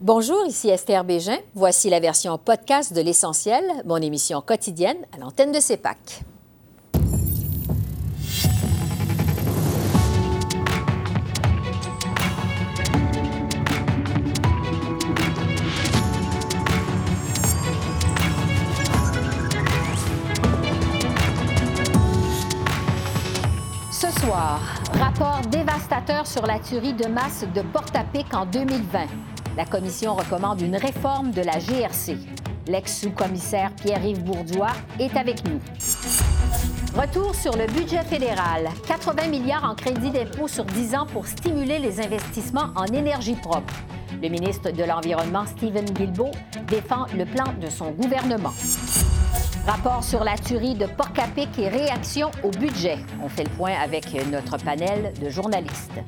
Bonjour, ici Esther Bégin. Voici la version podcast de L'Essentiel, mon émission quotidienne à l'antenne de CEPAC. Ce soir, rapport dévastateur sur la tuerie de masse de Porte-à-Pic en 2020. La commission recommande une réforme de la GRC. L'ex-sous-commissaire Pierre-Yves Bourdois est avec nous. Retour sur le budget fédéral. 80 milliards en crédit d'impôt sur 10 ans pour stimuler les investissements en énergie propre. Le ministre de l'Environnement, Stephen Guilbeault, défend le plan de son gouvernement. Rapport sur la tuerie de Porc-à-Pic et réaction au budget. On fait le point avec notre panel de journalistes.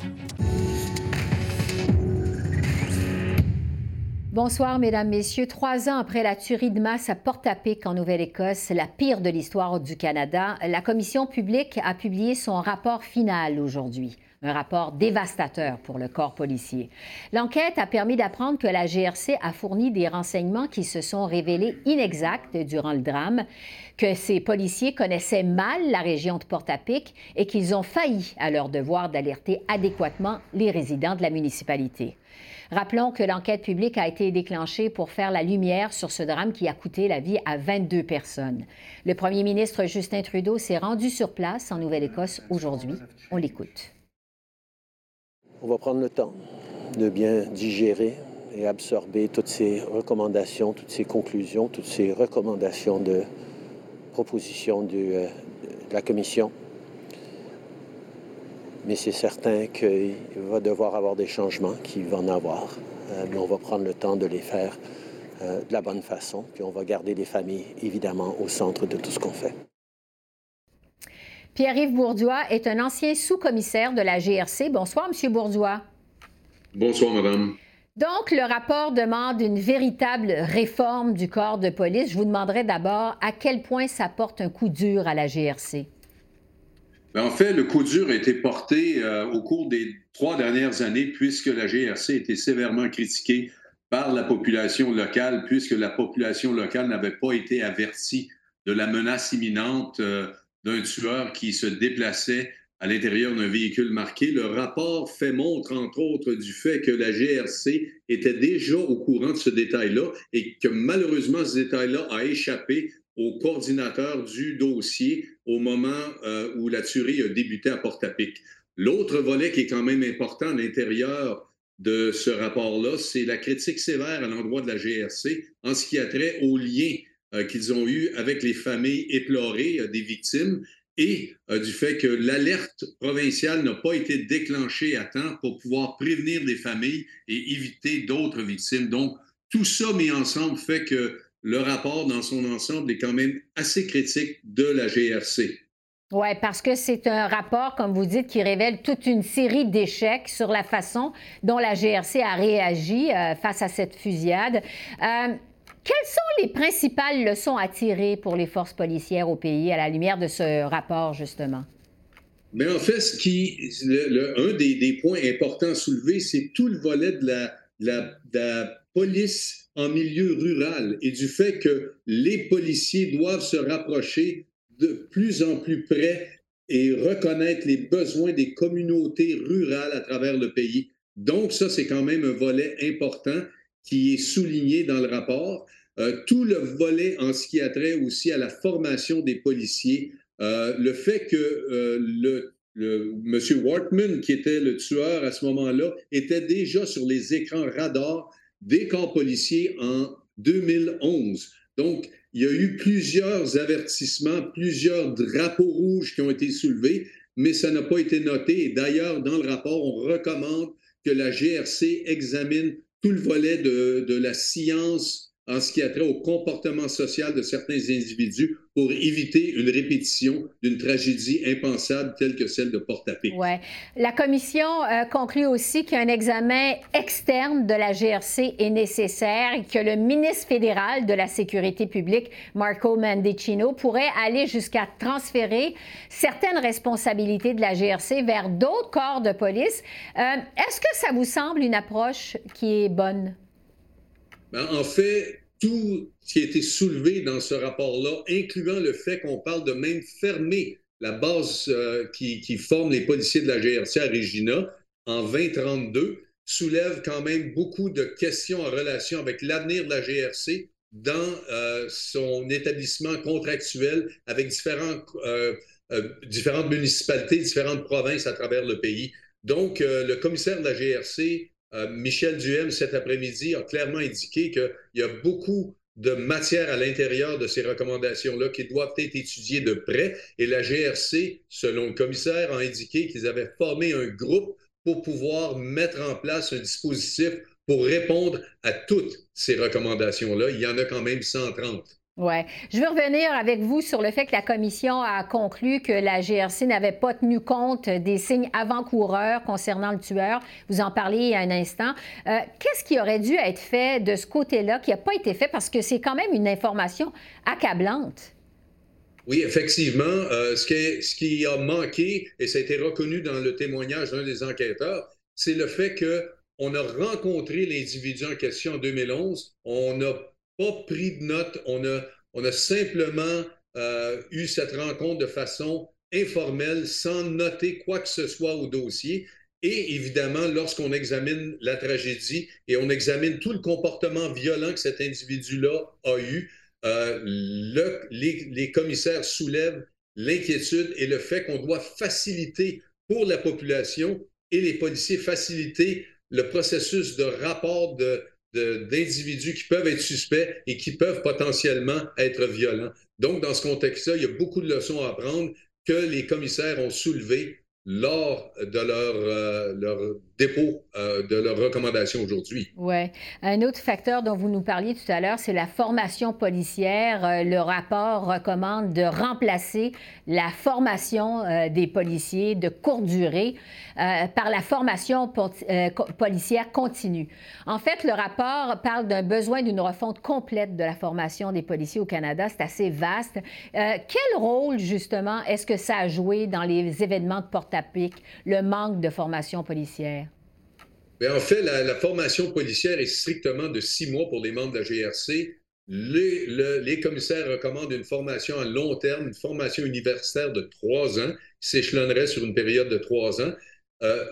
Bonsoir, Mesdames, Messieurs. Trois ans après la tuerie de masse à Porte-à-Pic en Nouvelle-Écosse, la pire de l'histoire du Canada, la Commission publique a publié son rapport final aujourd'hui. Un rapport dévastateur pour le corps policier. L'enquête a permis d'apprendre que la GRC a fourni des renseignements qui se sont révélés inexacts durant le drame, que ces policiers connaissaient mal la région de Porte-à-Pic et qu'ils ont failli à leur devoir d'alerter adéquatement les résidents de la municipalité. Rappelons que l'enquête publique a été déclenchée pour faire la lumière sur ce drame qui a coûté la vie à 22 personnes. Le premier ministre Justin Trudeau s'est rendu sur place en Nouvelle-Écosse aujourd'hui. On l'écoute. On va prendre le temps de bien digérer et absorber toutes ces recommandations, toutes ces conclusions, toutes ces recommandations de propositions de, de la Commission mais c'est certain qu'il va devoir avoir des changements, qu'il va en avoir. Euh, mais on va prendre le temps de les faire euh, de la bonne façon, puis on va garder les familles, évidemment, au centre de tout ce qu'on fait. Pierre-Yves Bourdois est un ancien sous-commissaire de la GRC. Bonsoir, M. Bourdois. Bonsoir, Madame. Donc, le rapport demande une véritable réforme du corps de police. Je vous demanderai d'abord à quel point ça porte un coup dur à la GRC. Ben, en fait, le coup dur a été porté euh, au cours des trois dernières années, puisque la GRC a été sévèrement critiquée par la population locale, puisque la population locale n'avait pas été avertie de la menace imminente euh, d'un tueur qui se déplaçait à l'intérieur d'un véhicule marqué. Le rapport fait montre, entre autres, du fait que la GRC était déjà au courant de ce détail-là et que malheureusement, ce détail-là a échappé au coordinateur du dossier au moment euh, où la tuerie a débuté à Porte-à-Pic. L'autre volet qui est quand même important à l'intérieur de ce rapport-là, c'est la critique sévère à l'endroit de la GRC en ce qui a trait aux liens euh, qu'ils ont eus avec les familles éplorées euh, des victimes et du fait que l'alerte provinciale n'a pas été déclenchée à temps pour pouvoir prévenir des familles et éviter d'autres victimes. Donc, tout ça mis ensemble fait que le rapport dans son ensemble est quand même assez critique de la GRC. Oui, parce que c'est un rapport, comme vous dites, qui révèle toute une série d'échecs sur la façon dont la GRC a réagi euh, face à cette fusillade. Euh, quelles sont les principales leçons à tirer pour les forces policières au pays à la lumière de ce rapport, justement? Mais en fait, ce qui, un des, points importants à soulever, c'est tout le volet de la, de la police en milieu rural et du fait que les policiers doivent se rapprocher de plus en plus près et reconnaître les besoins des communautés rurales à travers le pays. Donc, ça, c'est quand même un volet important qui est souligné dans le rapport. Euh, tout le volet en ce qui a trait aussi à la formation des policiers, euh, le fait que euh, M. Wortman, qui était le tueur à ce moment-là, était déjà sur les écrans radars des corps policiers en 2011. Donc, il y a eu plusieurs avertissements, plusieurs drapeaux rouges qui ont été soulevés, mais ça n'a pas été noté. Et d'ailleurs, dans le rapport, on recommande que la GRC examine tout le volet de, de la science en ce qui a trait au comportement social de certains individus pour éviter une répétition d'une tragédie impensable telle que celle de Porte-à-Pic. Oui. La commission euh, conclut aussi qu'un examen externe de la GRC est nécessaire et que le ministre fédéral de la Sécurité publique, Marco Mendicino, pourrait aller jusqu'à transférer certaines responsabilités de la GRC vers d'autres corps de police. Euh, est-ce que ça vous semble une approche qui est bonne? Ben, en fait, tout ce qui a été soulevé dans ce rapport-là, incluant le fait qu'on parle de même fermer la base euh, qui, forme les policiers de la GRC à Regina en 2032, soulève quand même beaucoup de questions en relation avec l'avenir de la GRC dans euh, son établissement contractuel avec différents, euh, différentes municipalités, différentes provinces à travers le pays. Donc, le commissaire de la GRC euh, Michel Duhem, cet après-midi, a clairement indiqué qu'il y a beaucoup de matière à l'intérieur de ces recommandations-là qui doivent être étudiées de près. Et la GRC, selon le commissaire, a indiqué qu'ils avaient formé un groupe pour pouvoir mettre en place un dispositif pour répondre à toutes ces recommandations-là. Il y en a quand même 130. Oui. Je veux revenir avec vous sur le fait que la commission a conclu que la GRC n'avait pas tenu compte des signes avant-coureurs concernant le tueur. Vous en parliez il y a un instant. Euh, qu'est-ce qui aurait dû être fait de ce côté-là qui n'a pas été fait? Parce que c'est quand même une information accablante? Oui, effectivement. Euh, ce, qui a manqué, et ça a été reconnu dans le témoignage d'un des enquêteurs, c'est le fait qu'on a rencontré l'individu en question en 2011. On a pris de notes. On a, on a simplement euh, eu cette rencontre de façon informelle, sans noter quoi que ce soit au dossier. Et évidemment, lorsqu'on examine la tragédie et on examine tout le comportement violent que cet individu-là a eu, euh, les, les, commissaires soulèvent l'inquiétude et le fait qu'on doit faciliter pour la population et les policiers faciliter le processus de rapport de, d'individus qui peuvent être suspects et qui peuvent potentiellement être violents. Donc, dans ce contexte-là, il y a beaucoup de leçons à apprendre que les commissaires ont soulevées lors de leur, euh, leur dépôt euh, de leurs recommandations aujourd'hui. Oui. Un autre facteur dont vous nous parliez tout à l'heure, c'est la formation policière. Euh, le rapport recommande de remplacer la formation des policiers de courte durée par la formation policière continue. En fait, le rapport parle d'un besoin d'une refonte complète de la formation des policiers au Canada. C'est assez vaste. quel rôle, justement, est-ce que ça a joué dans les événements de porte-à-pic, le manque de formation policière? En fait, la, formation policière est strictement de six mois pour les membres de la GRC. Les, commissaires recommandent une formation à long terme, une formation universitaire de trois ans, qui s'échelonnerait sur une période de trois ans. Euh,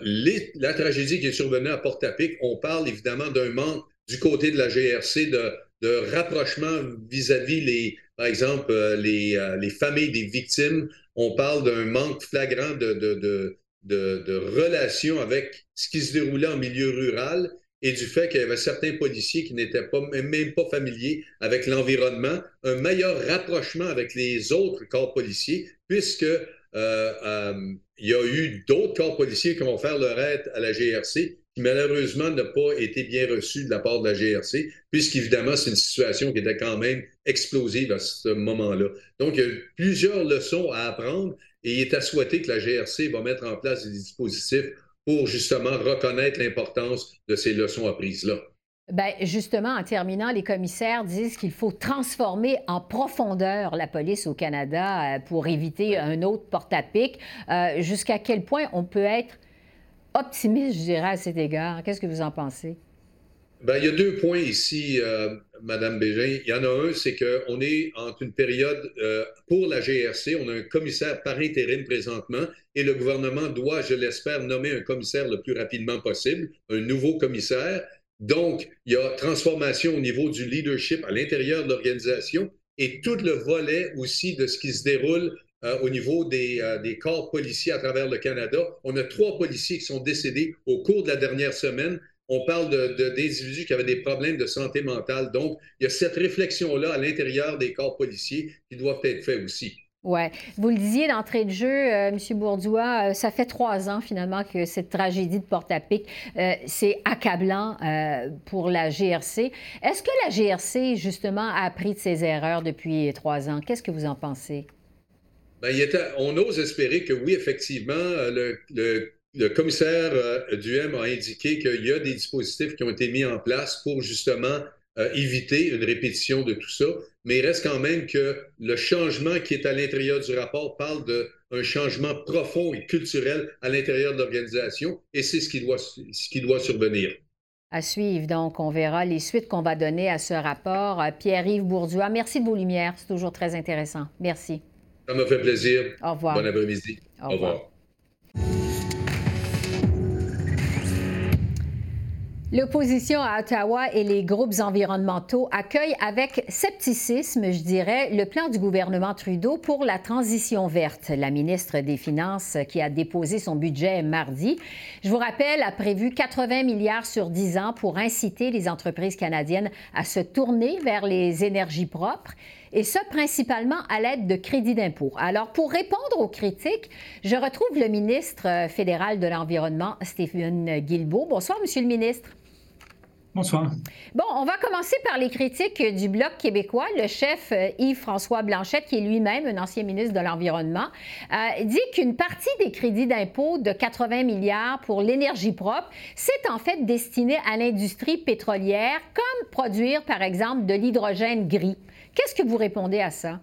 la tragédie qui est survenue à Port-à-Pic, on parle évidemment d'un manque du côté de la GRC de, rapprochement vis-à-vis, par exemple, euh, euh, les, familles des victimes. On parle d'un manque flagrant de, de, relations avec ce qui se déroulait en milieu rural et du fait qu'il y avait certains policiers qui n'étaient pas, même pas familiers avec l'environnement, un meilleur rapprochement avec les autres corps policiers, puisque euh, euh, y a eu d'autres corps policiers qui vont faire leur aide à la GRC, qui malheureusement n'a pas été bien reçu de la part de la GRC, puisqu'évidemment, c'est une situation qui était quand même explosive à ce moment-là. Donc, il y a plusieurs leçons à apprendre et il est à souhaiter que la GRC va mettre en place des dispositifs pour justement reconnaître l'importance de ces leçons apprises-là. Bien, justement, en terminant, les commissaires disent qu'il faut transformer en profondeur la police au Canada euh, pour éviter un autre porte-à-pic. Euh, jusqu'à quel point on peut être optimiste, je dirais, à cet égard? Qu'est-ce que vous en pensez? Ben, il y a deux points ici, euh, Madame Bégin. Il y en a un, c'est qu'on est entre une période euh, pour la GRC, on a un commissaire par intérim présentement, et le gouvernement doit, je l'espère, nommer un commissaire le plus rapidement possible, un nouveau commissaire. Donc, il y a transformation au niveau du leadership à l'intérieur de l'organisation et tout le volet aussi de ce qui se déroule euh, au niveau euh, des, corps policiers à travers le Canada. On a trois policiers qui sont décédés au cours de la dernière semaine on parle d'individus qui avaient des problèmes de santé mentale. Donc, il y a cette réflexion-là à l'intérieur des corps policiers qui doivent être faite aussi. Oui. Vous le disiez d'entrée de jeu, euh, M. Bourdois, euh, ça fait trois ans finalement que cette tragédie de Porte-à-Pic, euh, c'est accablant pour la GRC. Est-ce que la GRC, justement, a appris de ses erreurs depuis trois ans? Qu'est-ce que vous en pensez? Bien, on ose espérer que oui, effectivement, le, le le commissaire euh, Duhem a indiqué qu'il y a des dispositifs qui ont été mis en place pour justement euh, éviter une répétition de tout ça, mais il reste quand même que le changement qui est à l'intérieur du rapport parle d'un changement profond et culturel à l'intérieur de l'organisation, et c'est ce qui doit, ce qui doit survenir. À suivre, donc, on verra les suites qu'on va donner à ce rapport. Pierre-Yves Bourduas, merci de vos lumières. C'est toujours très intéressant. Merci. Ça m'a fait plaisir. Au revoir. Bon après-midi. Au, revoir. L'opposition à Ottawa et les groupes environnementaux accueillent avec scepticisme, je dirais, le plan du gouvernement Trudeau pour la transition verte. La ministre des Finances, qui a déposé son budget mardi, je vous rappelle, a prévu 80 milliards sur 10 ans pour inciter les entreprises canadiennes à se tourner vers les énergies propres et ce, principalement à l'aide de crédits d'impôt. Alors, pour répondre aux critiques, je retrouve le ministre fédéral de l'Environnement, Stephen Guilbeault. Bonsoir, Monsieur le ministre. Bonsoir. Bon, on va commencer par les critiques du Bloc québécois. Le chef euh, Yves-François Blanchette, qui est lui-même un ancien ministre de l'Environnement, euh, dit qu'une partie des crédits d'impôt de 80 milliards pour l'énergie propre, c'est en fait destiné à l'industrie pétrolière, comme produire, par exemple, de l'hydrogène gris. Qu'est-ce que vous répondez à ça?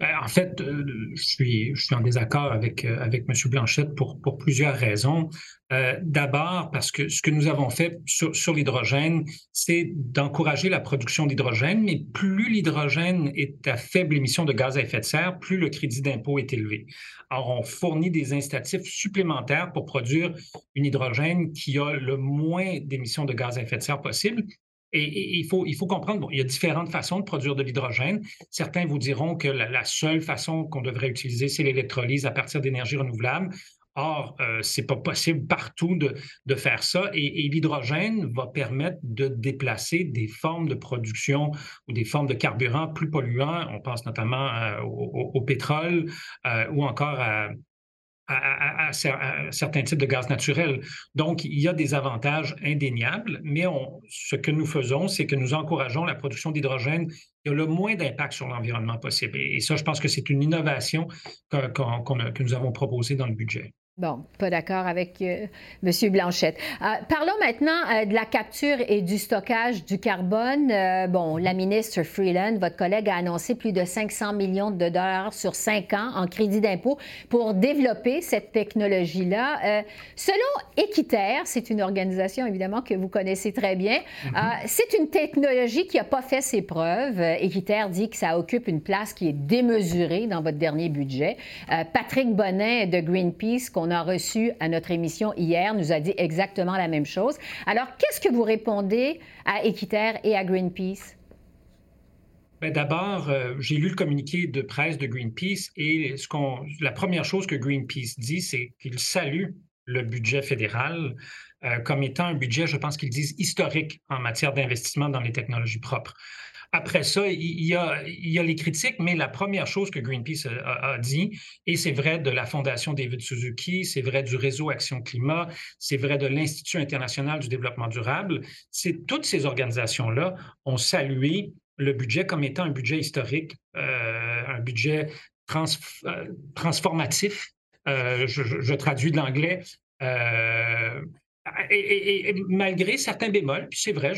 Ben, en fait, euh, je, suis, en désaccord avec, euh, avec M. Blanchette pour, plusieurs raisons. Euh, d'abord, parce que ce que nous avons fait sur, sur l'hydrogène, c'est d'encourager la production d'hydrogène, mais plus l'hydrogène est à faible émission de gaz à effet de serre, plus le crédit d'impôt est élevé. Alors, on fournit des incitatifs supplémentaires pour produire une hydrogène qui a le moins d'émissions de gaz à effet de serre possible et, il, faut, comprendre, bon, il y a différentes façons de produire de l'hydrogène. Certains vous diront que la, seule façon qu'on devrait utiliser, c'est l'électrolyse à partir d'énergie renouvelable. Or, euh, ce n'est pas possible partout de, de faire ça et, l'hydrogène va permettre de déplacer des formes de production ou des formes de carburant plus polluants. On pense notamment euh, au, pétrole euh, ou encore à, à, certains types de gaz naturel. Donc, il y a des avantages indéniables, mais ce que nous faisons, c'est que nous encourageons la production d'hydrogène qui a le moins d'impact sur l'environnement possible. Et, ça, je pense que c'est une innovation que nous avons proposée dans le budget. Bon, pas d'accord avec euh, M. Blanchette. Euh, parlons maintenant euh, de la capture et du stockage du carbone. bon, la ministre Freeland, votre collègue, a annoncé plus de 500 millions de dollars sur cinq ans en crédit d'impôt pour développer cette technologie-là. selon Équiterre, c'est une organisation évidemment que vous connaissez très bien, mm-hmm. c'est une technologie qui n'a pas fait ses preuves. Équiterre dit que ça occupe une place qui est démesurée dans votre dernier budget. Patrick Bonnet de Greenpeace, qu'on a reçu à notre émission hier nous a dit exactement la même chose. Alors, qu'est-ce que vous répondez à Équiterre et à Greenpeace? Ben, d'abord, euh, j'ai lu le communiqué de presse de Greenpeace et la première chose que Greenpeace dit, c'est qu'il salue le budget fédéral euh, comme étant un budget, je pense qu'ils disent, historique en matière d'investissement dans les technologies propres. Après ça, il y, a, les critiques, mais la première chose que Greenpeace a, dit, et c'est vrai de la Fondation David Suzuki, c'est vrai du réseau Action Climat, c'est vrai de l'Institut international du développement durable, c'est toutes ces organisations-là ont salué le budget comme étant un budget historique, euh, un budget euh, transformatif. Euh, je, traduis de l'anglais et, malgré certains bémols, puis c'est vrai,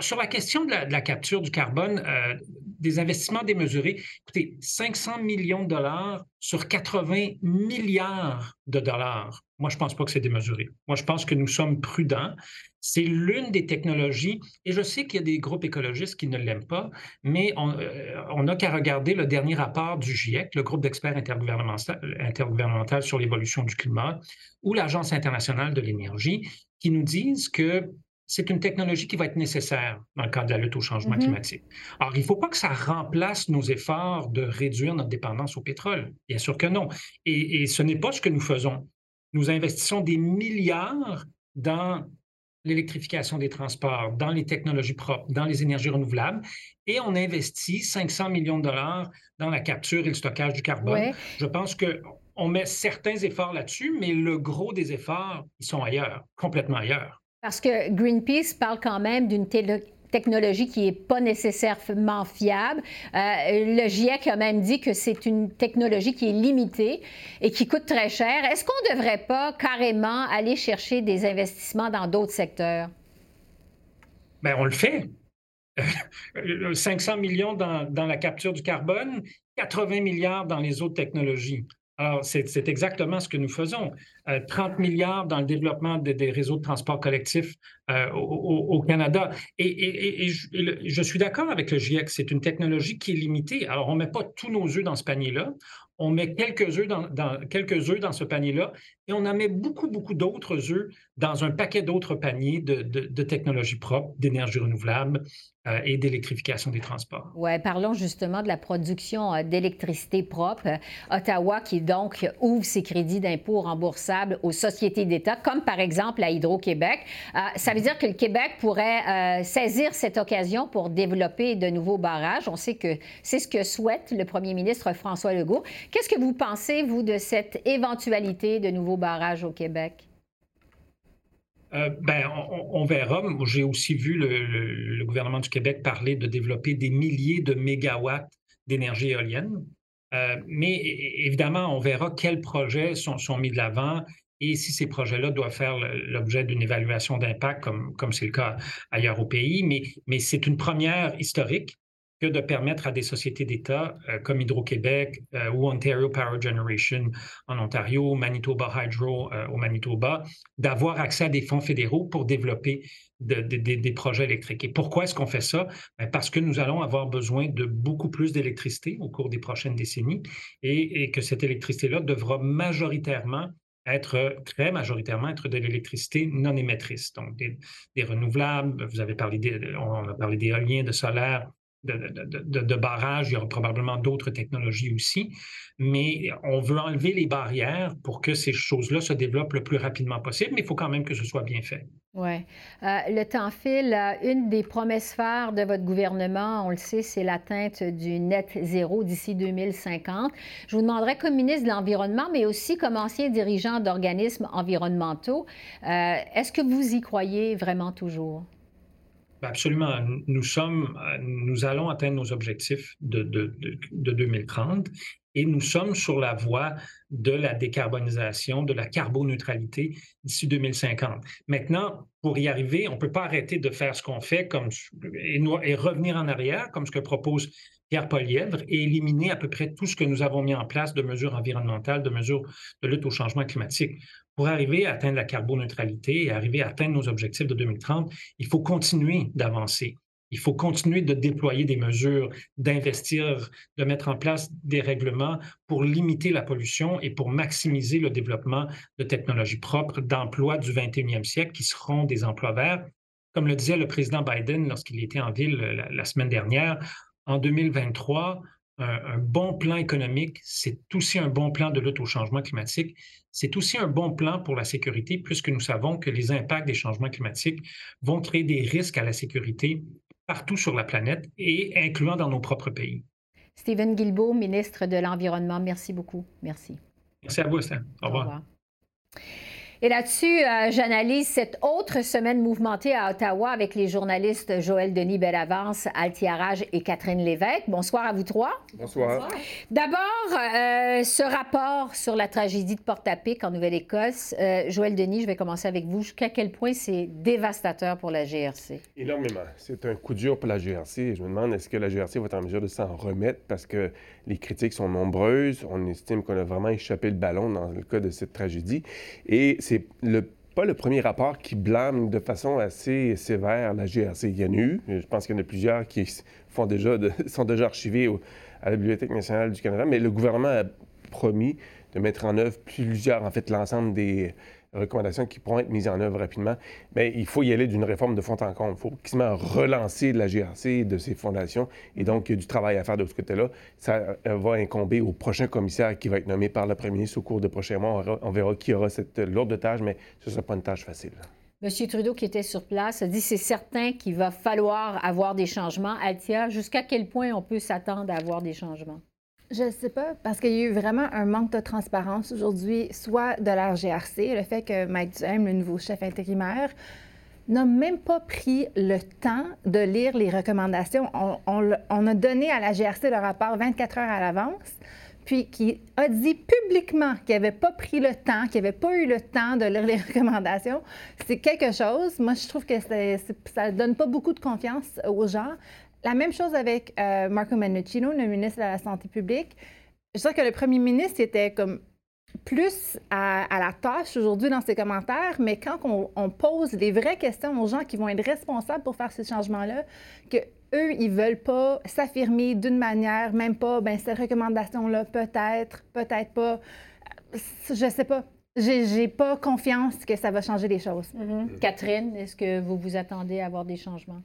sur la question de la, capture du carbone, euh, des investissements démesurés, écoutez, 500 millions de dollars sur 80 milliards de dollars. Moi, je ne pense pas que c'est démesuré. Moi, je pense que nous sommes prudents. C'est l'une des technologies, et je sais qu'il y a des groupes écologistes qui ne l'aiment pas, mais on euh, n'a qu'à regarder le dernier rapport du GIEC, le groupe d'experts intergouvernemental sur l'évolution du climat, ou l'Agence internationale de l'énergie, qui nous disent que c'est une technologie qui va être nécessaire dans le cadre de la lutte au changement mm-hmm. climatique. Alors, il ne faut pas que ça remplace nos efforts de réduire notre dépendance au pétrole. Bien sûr que non. Et, et ce n'est pas ce que nous faisons. Nous investissons des milliards dans l'électrification des transports, dans les technologies propres, dans les énergies renouvelables, et on investit 500 millions de dollars dans la capture et le stockage du carbone. Je pense qu'on met certains efforts là-dessus, mais le gros des efforts, ils sont ailleurs, complètement ailleurs. Parce que Greenpeace parle quand même d'une technologie qui n'est pas nécessairement fiable. Euh, le GIEC a même dit que c'est une technologie qui est limitée et qui coûte très cher. Est-ce qu'on ne devrait pas carrément aller chercher des investissements dans d'autres secteurs? Bien, on le fait. 500 millions dans, dans, la capture du carbone, 80 milliards dans les autres technologies. Alors, c'est exactement ce que nous faisons. 30 euh, milliards dans le développement des réseaux de transport collectif euh, au, Canada. Et, je, suis d'accord avec le GIEC, c'est une technologie qui est limitée. Alors, on ne met pas tous nos œufs dans ce panier-là. On met quelques œufs dans, quelques œufs dans ce panier-là et on en met beaucoup, beaucoup d'autres œufs dans un paquet d'autres paniers de, technologies propres, d'énergie renouvelable, euh, et d'électrification des transports. Oui, parlons justement de la production euh, d'électricité propre. Ottawa qui donc ouvre ses crédits d'impôt remboursables aux sociétés d'État, comme par exemple à Hydro-Québec. Euh, ça veut dire que le Québec pourrait saisir cette occasion pour développer de nouveaux barrages. On sait que c'est ce que souhaite le premier ministre François Legault. Qu'est-ce que vous pensez, vous, de cette éventualité de nouveaux barrages au Québec? Euh, ben, on, verra. J'ai aussi vu le, gouvernement du Québec parler de développer des milliers de mégawatts d'énergie éolienne. Euh, mais évidemment, on verra quels projets sont, mis de l'avant et si ces projets-là doivent faire l'objet d'une évaluation d'impact, comme, c'est le cas ailleurs au pays. Mais c'est une première historique que de permettre à des sociétés d'État euh, comme Hydro-Québec euh, ou Ontario Power Generation en Ontario, Manitoba Hydro euh, au Manitoba, d'avoir accès à des fonds fédéraux pour développer des projets électriques. Et pourquoi est-ce qu'on fait ça? Ben, parce que nous allons avoir besoin de beaucoup plus d'électricité au cours des prochaines décennies et, que cette électricité-là devra majoritairement être très majoritairement être de l'électricité non émettrice, donc des, des, renouvelables. Vous avez parlé, on a parlé d'éolien, de solaire, de, de, barrages, il y aura probablement d'autres technologies aussi, mais on veut enlever les barrières pour que ces choses-là se développent le plus rapidement possible, mais il faut quand même que ce soit bien fait. Oui. Euh, le temps file. Une des promesses phares de votre gouvernement, on le sait, c'est l'atteinte du net zéro d'ici 2050. Je vous demanderai, comme ministre de l'Environnement, mais aussi comme ancien dirigeant d'organismes environnementaux, euh, est-ce que vous y croyez vraiment toujours? Ben, absolument. Nous sommes, nous allons atteindre nos objectifs de, de, de, 2030 et nous sommes sur la voie de la décarbonisation, de la carboneutralité d'ici 2050. Maintenant, pour y arriver, on ne peut pas arrêter de faire ce qu'on fait comme, et, revenir en arrière, comme ce que propose Pierre Polièvre, et éliminer à peu près tout ce que nous avons mis en place de mesures environnementales, de mesures de lutte au changement climatique. Pour arriver à atteindre la carboneutralité et arriver à atteindre nos objectifs de 2030, il faut continuer d'avancer. Il faut continuer de déployer des mesures, d'investir, de mettre en place des règlements pour limiter la pollution et pour maximiser le développement de technologies propres, d'emplois du 21e siècle qui seront des emplois verts. Comme le disait le président Biden lorsqu'il était en ville la, la semaine dernière, en 2023, un, bon plan économique, c'est aussi un bon plan de lutte au changement climatique. C'est aussi un bon plan pour la sécurité, puisque nous savons que les impacts des changements climatiques vont créer des risques à la sécurité partout sur la planète et incluant dans nos propres pays. Stephen Guilbeault, ministre de l'Environnement, merci beaucoup. Merci. Merci à vous, Au Au revoir. Et là-dessus, euh, j'analyse cette autre semaine mouvementée à Ottawa avec les journalistes Joël Denis Bellavance, Altiarage et Catherine Lévesque. Bonsoir à vous trois. Bonsoir. D'abord, euh, ce rapport sur la tragédie de Port-à-Pic en Nouvelle-Écosse. Euh, Joël Denis, je vais commencer avec vous. Jusqu'à quel point c'est dévastateur pour la GRC? Énormément. C'est un coup dur pour la GRC. Je me demande, est-ce que la GRC va être en mesure de s'en remettre parce que les critiques sont nombreuses? On estime qu'on a vraiment échappé le ballon dans le cas de cette tragédie. Et c'est le pas le premier rapport qui blâme de façon assez sévère la GRC. Il y en a eu. Je pense qu'il y en a plusieurs qui font déjà sont déjà archivés à la Bibliothèque nationale du Canada, mais le gouvernement a promis de mettre en œuvre plusieurs, en fait, l'ensemble des, recommandations qui pourront être mises en œuvre rapidement, mais il faut y aller d'une réforme de fond en comble. Il faut quasiment relancer la GRC de ses fondations. Et donc, il y a du travail à faire de ce côté-là. Ça euh, va incomber au prochain commissaire qui va être nommé par le premier ministre au cours des prochains mois. On verra, qui aura cette lourde tâche, mais ce ne sera pas une tâche facile. Monsieur Trudeau, qui était sur place, a dit c'est certain qu'il va falloir avoir des changements. Altia, jusqu'à quel point on peut s'attendre à avoir des changements? Je ne sais pas, parce qu'il y a eu vraiment un manque de transparence aujourd'hui, soit de la GRC, le fait que Mike Duhem, le nouveau chef intérimaire, n'a même pas pris le temps de lire les recommandations. On, a donné à la GRC le rapport 24 heures à l'avance, puis qui a dit publiquement qu'il n'avait pas pris le temps, qu'il n'avait pas eu le temps de lire les recommandations. C'est quelque chose. Moi, je trouve que ça ne donne pas beaucoup de confiance aux gens. La même chose avec euh, Marco Mennuccino, le ministre de la Santé publique. Je sais que le premier ministre était comme plus à, la tâche aujourd'hui dans ces commentaires, mais quand on, pose des vraies questions aux gens qui vont être responsables pour faire ces changements-là, que eux, ils veulent pas s'affirmer d'une manière, même pas, ben cette recommandation-là, peut-être, peut-être pas, je sais pas. J'ai pas confiance que ça va changer les choses. Mm-hmm. Catherine, est-ce que vous vous attendez à avoir des changements?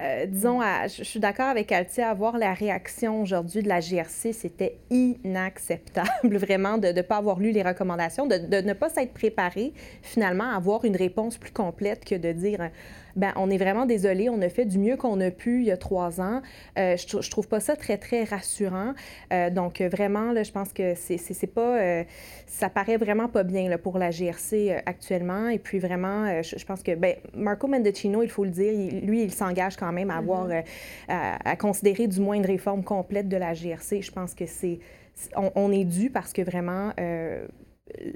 Euh, disons, je, suis d'accord avec Altia, avoir la réaction aujourd'hui de la GRC, c'était inacceptable, vraiment, de ne pas avoir lu les recommandations, de, de ne pas s'être préparé, finalement, à avoir une réponse plus complète que de dire ben on est vraiment désolé, on a fait du mieux qu'on a pu il y a trois ans. Euh, je, je, trouve pas ça très, très rassurant. Euh, donc, vraiment, là, je pense que c'est pas... Euh, ça paraît vraiment pas bien là, pour la GRC actuellement. Et puis, vraiment, je, pense que ben, Marco Mendocino, il faut le dire, lui, il s'engage quand même à avoir... Mm-hmm. à, considérer du moins une réforme complète de la GRC. Je pense que c'est... On, on, est dû parce que vraiment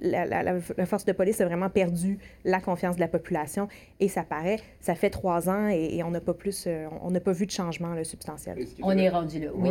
la, force de police a vraiment perdu la confiance de la population et ça paraît, ça fait trois ans et, on n'a pas plus, euh, on n'a pas vu de changement substantiel. On est rendu là, oui.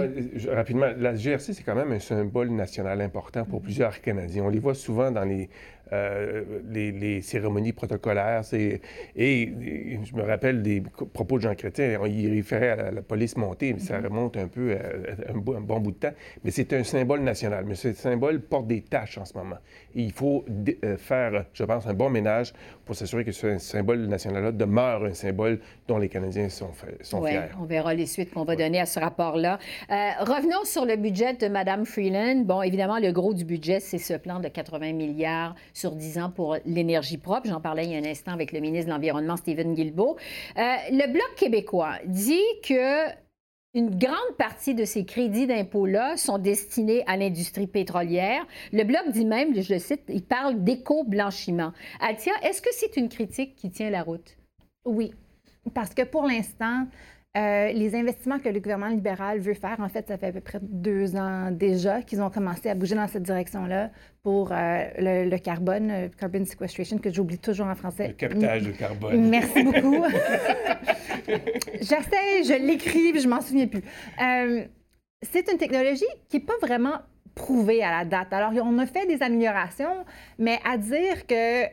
rapidement, la GRC, c'est quand même un symbole national important pour plusieurs Canadiens. On les voit souvent dans les, euh, les, cérémonies protocolaires. Et, et, je me rappelle des propos de Jean Chrétien, il référait à la, police montée, mais ça mm-hmm. remonte un peu à, un, bon bout de temps. Mais c'est un symbole national. Mais ce symbole porte des tâches en ce moment. Et il faut euh, faire, je pense, un bon ménage pour s'assurer que ce symbole national-là demeure un symbole dont les Canadiens sont, sont ouais, fiers. On verra les suites qu'on va donner à ce rapport-là. Euh, revenons sur le budget de Mme Freeland. Bon, évidemment, le gros du budget, c'est ce plan de 80 milliards sur 10 ans pour l'énergie propre. J'en parlais il y a un instant avec le ministre de l'Environnement, Stephen Guilbeault. Euh, le Bloc québécois dit que une grande partie de ces crédits d'impôt-là sont destinés à l'industrie pétrolière. Le Bloc dit même, je le cite, il parle d'éco-blanchiment. Altia, est-ce que c'est une critique qui tient la route? Oui, parce que pour l'instant, euh, les investissements que le gouvernement libéral veut faire, en fait, ça fait à peu près deux ans déjà qu'ils ont commencé à bouger dans cette direction-là pour euh, le, carbone, euh, carbon sequestration, que j'oublie toujours en français. Le captage de carbone. Merci beaucoup. J'essaie, je l'écris, je m'en souviens plus. c'est une technologie qui n'est pas vraiment prouvée à la date. Alors, on a fait des améliorations, mais à dire que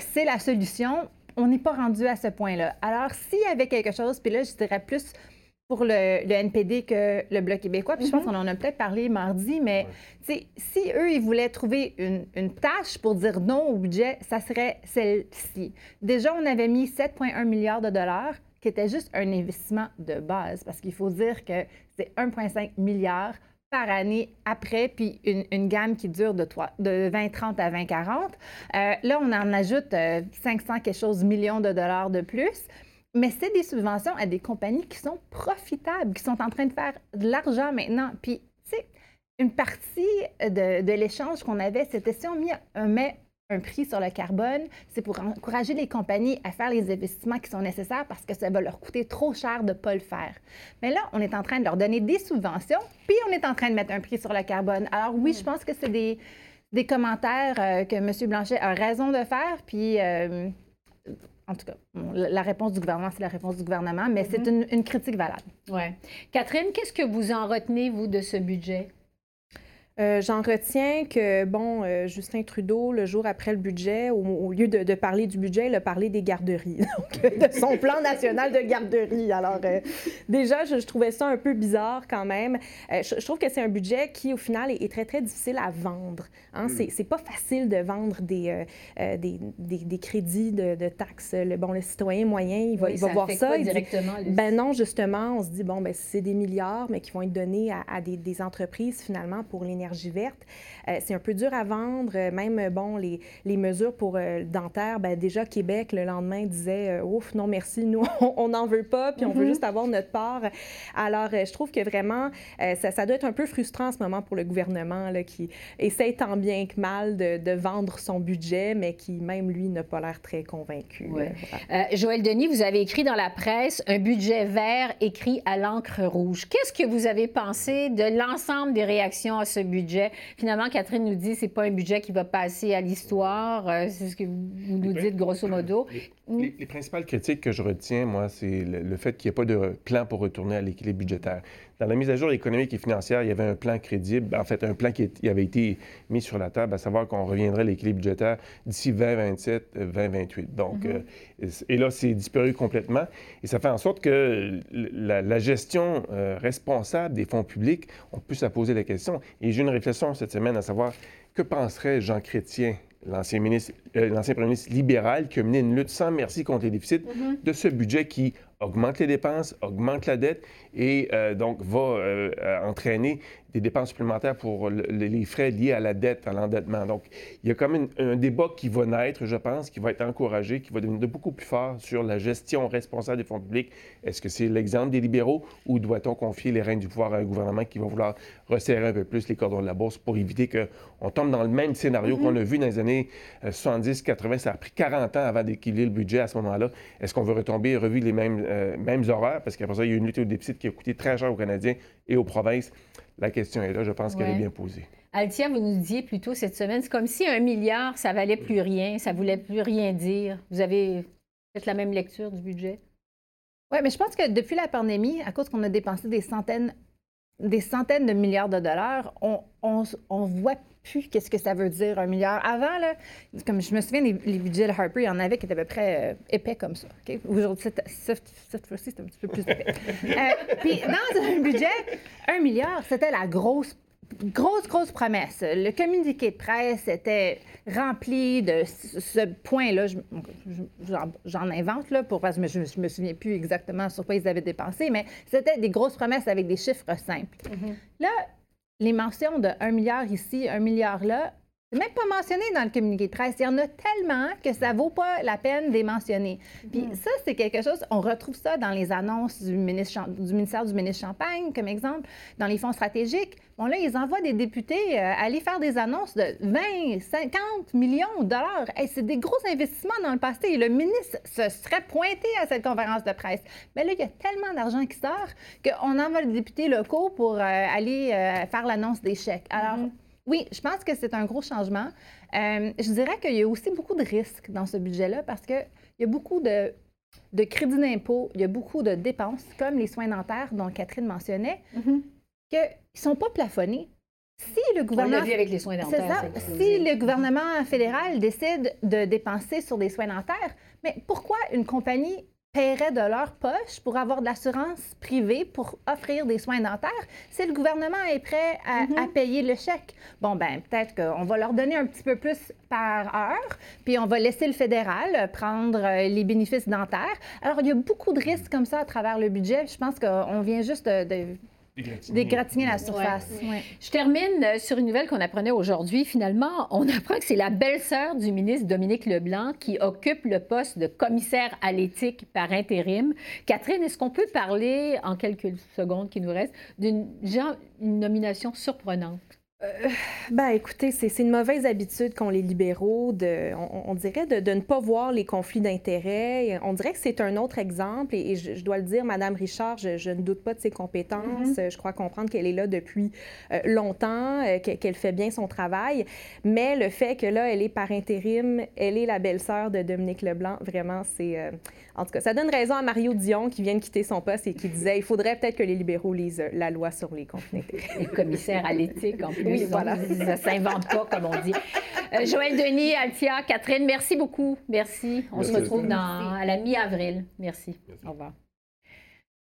c'est la solution, on n'est pas rendu à ce point-là. Alors, s'il y avait quelque chose, puis là, je dirais plus pour le, NPD que le Bloc québécois, puis je pense mm-hmm. qu'on en a peut-être parlé mardi, mais si eux, ils voulaient trouver une, tâche pour dire non au budget, ça serait celle-ci. Déjà, on avait mis 7,1 milliards de dollars, qui était juste un investissement de base, parce qu'il faut dire que c'est 1,5 milliard par année après, puis une, gamme qui dure de, de 2030 à 2040. Euh, là, on en ajoute 500 euh, quelque chose millions de dollars de plus. Mais c'est des subventions à des compagnies qui sont profitables, qui sont en train de faire de l'argent maintenant. Puis, tu sais, une partie de, l'échange qu'on avait, c'était si on met un prix sur le carbone, c'est pour encourager les compagnies à faire les investissements qui sont nécessaires parce que ça va leur coûter trop cher de ne pas le faire. Mais là, on est en train de leur donner des subventions, puis on est en train de mettre un prix sur le carbone. Alors oui, hmm. je pense que c'est des, des, commentaires euh, que M. Blanchet a raison de faire, puis... Euh, en tout cas, la réponse du gouvernement, c'est la réponse du gouvernement, mais c'est hmm. une, une, critique valable. Oui. Catherine, qu'est-ce que vous en retenez, vous, de ce budget? Euh, j'en retiens que, bon, euh, Justin Trudeau, le jour après le budget, au, lieu de, parler du budget, il a parlé des garderies, donc de son plan national de garderies. Alors, euh, déjà, je, trouvais ça un peu bizarre quand même. Je, trouve que c'est un budget qui, au final, est, très, très difficile à vendre. Hein? Mm. C'est pas facile de vendre des, des, des, crédits de, de, taxes. Le, bon, le citoyen moyen, il va, il va voir ça. directement, ben non, justement, on se dit, bon, ben c'est des milliards, mais qui vont être donnés à, à des, des entreprises, finalement, pour l'énergie verte. Euh, c'est un peu dur à vendre. Euh, même, euh, bon, les, les mesures pour le dentaire, ben, déjà, Québec, le lendemain, disait Ouf, non, merci, nous, on n'en veut pas, puis on veut mm-hmm. juste avoir notre part. Alors, je trouve que vraiment, ça, ça, doit être un peu frustrant en ce moment pour le gouvernement là, qui essaie tant bien que mal de, de, vendre son budget, mais qui, même lui, n'a pas l'air très convaincu. Joël Denis, vous avez écrit dans la presse un budget vert écrit à l'encre rouge. Qu'est-ce que vous avez pensé de l'ensemble des réactions à ce budget? Budget. Finalement, Catherine nous dit que ce n'est pas un budget qui va passer à l'histoire. Euh, c'est ce que vous nous dites grosso modo. Les, principales critiques que je retiens, moi, c'est le, fait qu'il n'y ait pas de plan pour retourner à l'équilibre budgétaire. Dans la mise à jour économique et financière, il y avait un plan crédible, en fait, un plan qui avait été mis sur la table, à savoir qu'on reviendrait à l'équilibre budgétaire d'ici 2027, 2028. Donc, mm-hmm. euh, et là, c'est disparu complètement. Et ça fait en sorte que la, gestion euh, responsable des fonds publics, on peut se poser la question. Et j'ai une réflexion cette semaine à savoir que penserait Jean Chrétien l'ancien ministre, euh, l'ancien premier ministre libéral qui a mené une lutte sans merci contre les déficits mm-hmm. de ce budget qui augmente les dépenses, augmente la dette et euh, donc va euh, entraîner des dépenses supplémentaires pour les frais liés à la dette, à l'endettement. Donc, il y a quand même un débat qui va naître, je pense, qui va être encouragé, qui va devenir de beaucoup plus fort sur la gestion responsable des fonds publics. Est-ce que c'est l'exemple des libéraux ou doit-on confier les règnes du pouvoir à un gouvernement qui va vouloir resserrer un peu plus les cordons de la bourse pour éviter qu'on tombe dans le même scénario qu'on a vu dans les années 70-80? Euh, Ça a pris 40 ans avant d'équilibrer le budget à ce moment-là. Est-ce qu'on veut retomber et revivre les mêmes, euh, mêmes horreurs? Parce qu'après ça, il y a une lutte au déficit qui a coûté très cher aux Canadiens et aux provinces. La question est là, je pense qu'elle est bien posée. Altia, vous nous disiez plutôt cette semaine, c'est comme si un milliard, ça valait plus rien, ça voulait plus rien dire. Vous avez fait la même lecture du budget? Oui, mais je pense que depuis la pandémie, à cause qu'on a dépensé des centaines, des centaines de milliards de dollars, on, on, voit plus qu'est-ce que ça veut dire un milliard. Avant, là, comme je me souviens, les, budgets de Harper, il y en avait qui étaient à peu près euh, épais comme ça. Aujourd'hui, cette, fois-ci, c'est un petit peu plus épais. Euh, puis dans un budget, un milliard, c'était la grosse grosse, grosse promesse. Le communiqué de presse était rempli de ce point-là. J'en invente, là, pour, parce que je ne me souviens plus exactement sur quoi ils avaient dépensé, mais c'était des grosses promesses avec des chiffres simples. Mm-hmm. Là, les mentions de 1 milliard ici, 1 milliard là, c'est même pas mentionné dans le communiqué de presse. Il y en a tellement que ça vaut pas la peine de les mentionner. Puis mm. ça, c'est quelque chose, on retrouve ça dans les annonces du, ministre, du ministère du ministre Champagne, comme exemple, dans les fonds stratégiques. Bon, là, ils envoient des députés euh, aller faire des annonces de 20, 50 millions de dollars. c'est des gros investissements dans le passé. Et le ministre se serait pointé à cette conférence de presse. Mais là, il y a tellement d'argent qui sort qu'on envoie les députés locaux pour euh, aller euh, faire l'annonce des chèques. Alors, mm-hmm. Oui, je pense que c'est un gros changement. Euh, je dirais qu'il y a aussi beaucoup de risques dans ce budget-là parce qu'il y a beaucoup de, de crédits d'impôt, il y a beaucoup de dépenses, comme les soins dentaires dont Catherine mentionnait, mm-hmm. qu'ils ne sont pas plafonnés. Si le gouvernement. avec les soins dentaires. Si le gouvernement fédéral décide de dépenser sur des soins dentaires, mais pourquoi une compagnie paieraient de leur poche pour avoir de l'assurance privée pour offrir des soins dentaires si le gouvernement est prêt à, mm-hmm. payer le chèque. Bon, ben peut-être qu'on va leur donner un petit peu plus par heure, puis on va laisser le fédéral prendre euh, les bénéfices dentaires. Alors, il y a beaucoup de risques comme ça à travers le budget. Je pense qu'on vient juste de Dégratigner la surface. Je termine euh, sur une nouvelle qu'on apprenait aujourd'hui. Finalement, on apprend que c'est la belle-sœur du ministre Dominique Leblanc qui occupe le poste de commissaire à l'éthique par intérim. Catherine, est-ce qu'on peut parler, en quelques secondes qui nous restent, d'une nomination surprenante? Euh, ben, écoutez, c'est une mauvaise habitude qu'ont les libéraux, de, on, dirait, de, ne pas voir les conflits d'intérêts. On dirait que c'est un autre exemple, et, je, dois le dire, Madame Richard, je, ne doute pas de ses compétences. Mm-hmm. Je crois comprendre qu'elle est là depuis euh, longtemps, euh, qu'elle fait bien son travail. Mais le fait que là, elle est par intérim, elle est la belle-sœur de Dominique Leblanc, vraiment, c'est... En tout cas, ça donne raison à Mario Dion qui vient de quitter son poste et qui disait il faudrait peut-être que les libéraux lisent la loi sur les conflits d'intérêts. Les commissaires à l'éthique, en plus. Oui, voilà. Ça ne s'invente pas, comme on dit. Euh, Joël Denis, Altia, Catherine, merci beaucoup. Merci. On se retrouve dans, à la mi-avril. merci. Au revoir.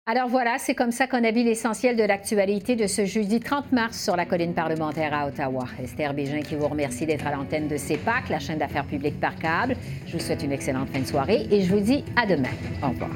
Alors voilà, c'est comme ça qu'on a vu l'essentiel de l'actualité de ce jeudi 30 mars sur la colline parlementaire à Ottawa. Esther Bégin qui vous remercie d'être à l'antenne de CEPAC, la chaîne d'affaires publiques par câble. Je vous souhaite une excellente fin de soirée et je vous dis à demain. Au revoir.